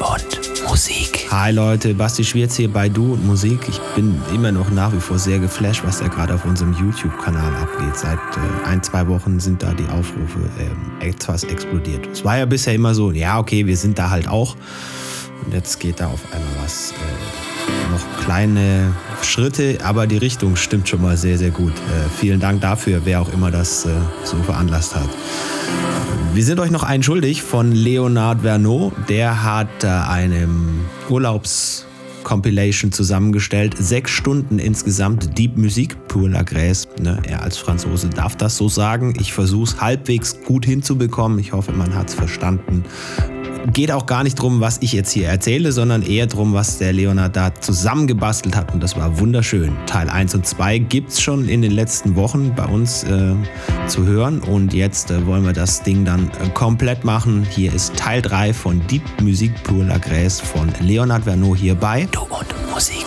und Musik. Hi Leute, Basti Schwierz hier bei Du und Musik. Ich bin immer noch nach wie vor sehr geflasht, was da gerade auf unserem YouTube-Kanal abgeht. Seit äh, ein, zwei Wochen sind da die Aufrufe äh, etwas explodiert. Es war ja bisher immer so, ja okay, wir sind da halt auch. Und jetzt geht da auf einmal was. Äh, noch kleine Schritte, aber die Richtung stimmt schon mal sehr, sehr gut. Äh, vielen Dank dafür, wer auch immer das äh, so veranlasst hat. Wir sind euch noch einen schuldig von Leonard Vernot. Der hat äh, einem Urlaubs-Compilation zusammengestellt. Sechs Stunden insgesamt Deep Musik, pur la Grèce. Ne? Er als Franzose darf das so sagen. Ich versuche es halbwegs gut hinzubekommen. Ich hoffe, man hat es verstanden geht auch gar nicht darum, was ich jetzt hier erzähle, sondern eher darum, was der Leonard da zusammengebastelt hat. Und das war wunderschön. Teil 1 und 2 gibt es schon in den letzten Wochen bei uns äh, zu hören. Und jetzt äh, wollen wir das Ding dann äh, komplett machen. Hier ist Teil 3 von Deep Musique pour la Grèce von Leonard Vernot hier bei Du und Musik.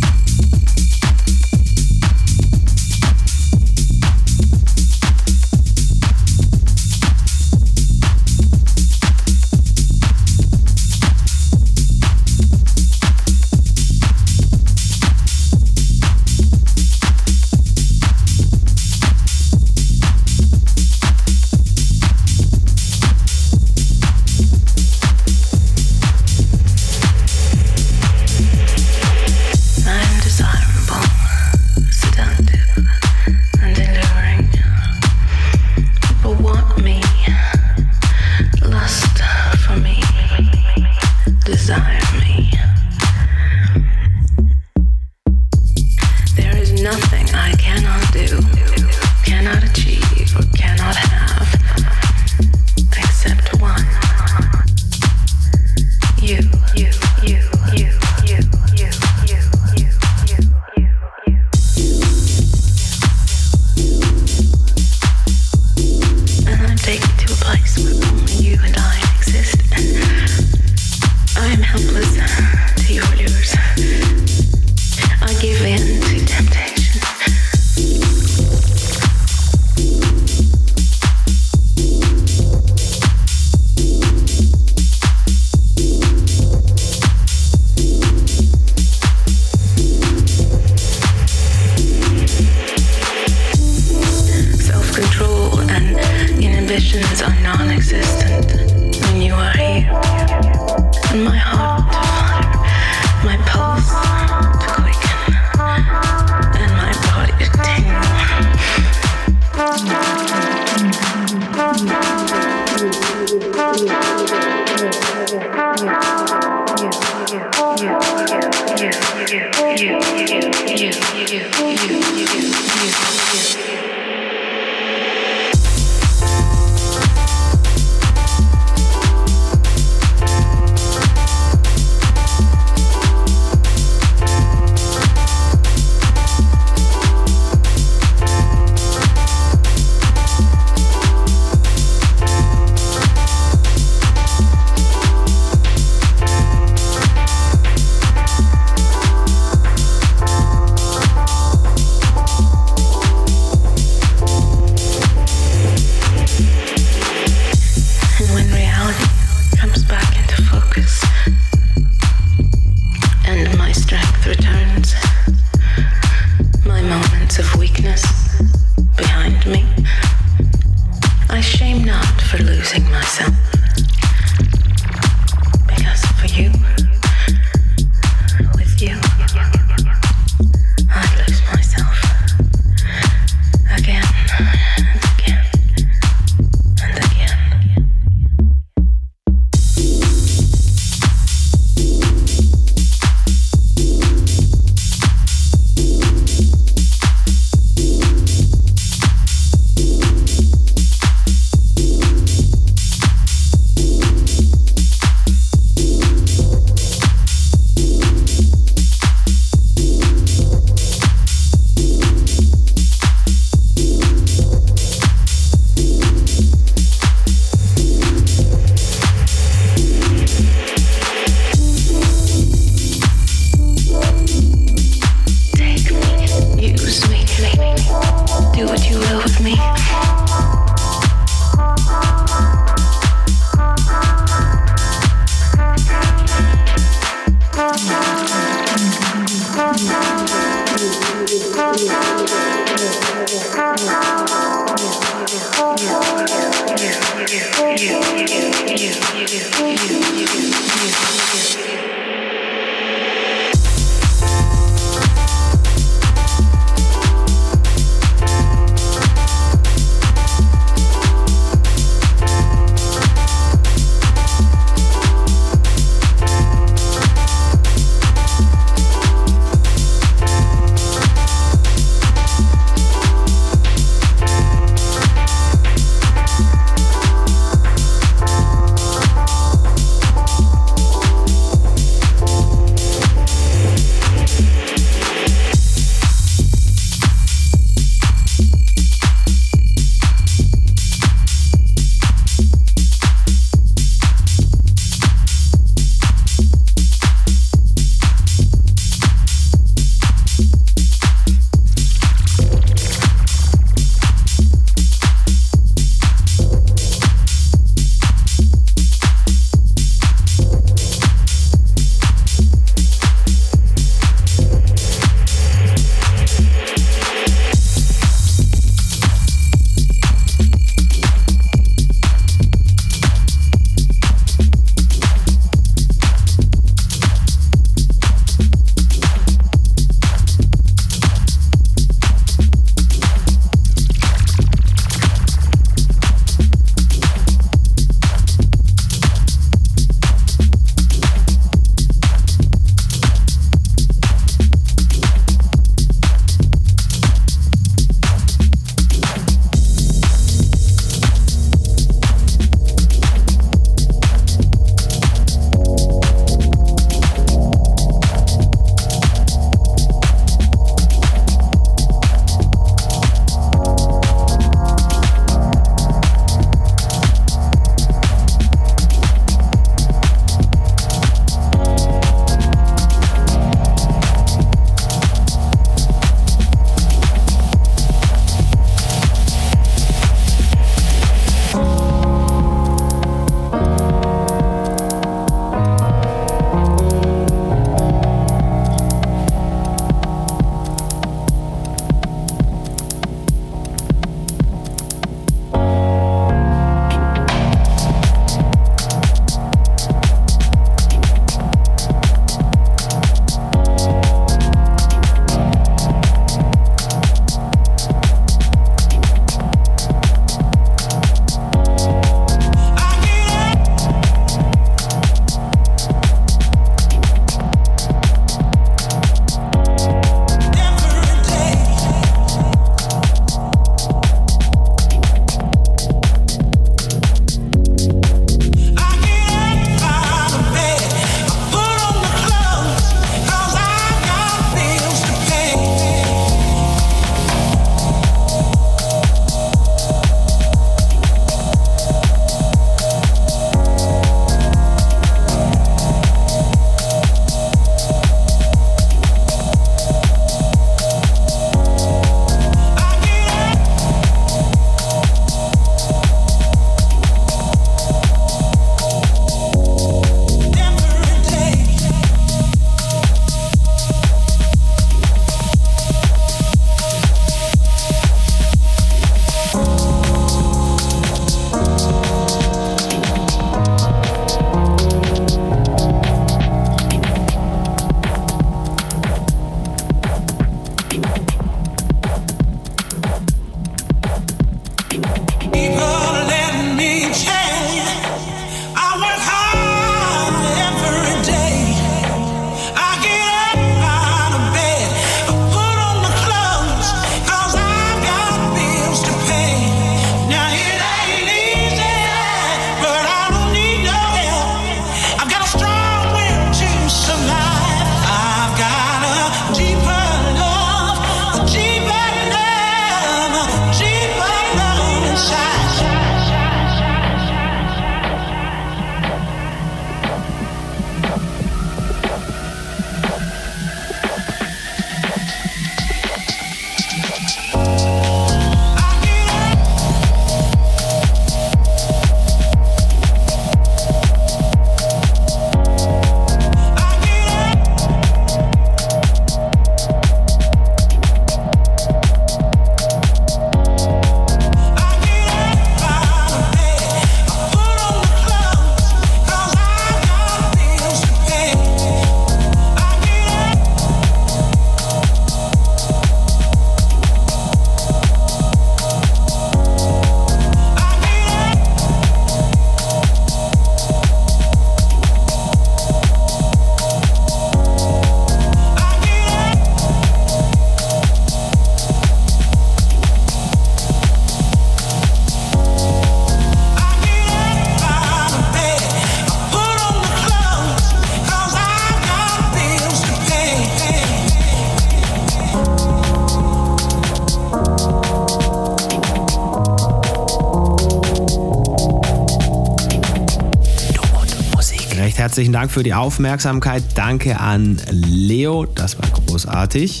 Herzlichen Dank für die Aufmerksamkeit. Danke an Leo, das war großartig.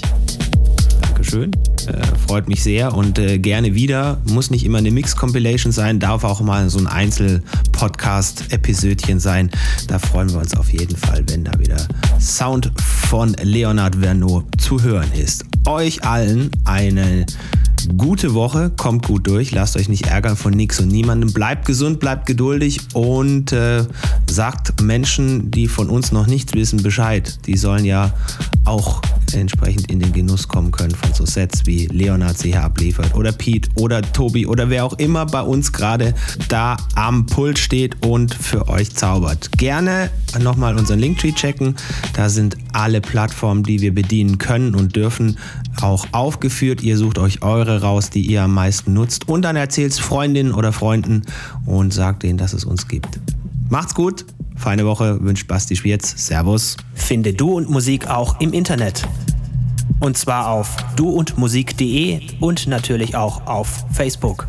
Dankeschön. Äh, freut mich sehr und äh, gerne wieder. Muss nicht immer eine Mix-Compilation sein, darf auch mal so ein Einzel-Podcast-Episödchen sein. Da freuen wir uns auf jeden Fall, wenn da wieder Sound von Leonard Verneau zu hören ist. Euch allen eine gute Woche, kommt gut durch, lasst euch nicht ärgern von nichts und niemandem. Bleibt gesund, bleibt geduldig und äh, sagt Menschen, die von uns noch nichts wissen, Bescheid. Die sollen ja auch entsprechend in den Genuss kommen können von so Sets wie Leonard hier abliefert oder Pete oder Tobi oder wer auch immer bei uns gerade da am Pult steht und für euch zaubert. Gerne nochmal unseren Linktree checken. Da sind alle Plattformen, die wir bedienen können und dürfen, auch aufgeführt. Ihr sucht euch eure raus, die ihr am meisten nutzt und dann erzählt es Freundinnen oder Freunden und sagt denen, dass es uns gibt. Macht's gut, feine Woche, wünscht Basti Schwierz. Servus. Finde Du und Musik auch im Internet. Und zwar auf duundmusik.de und natürlich auch auf Facebook.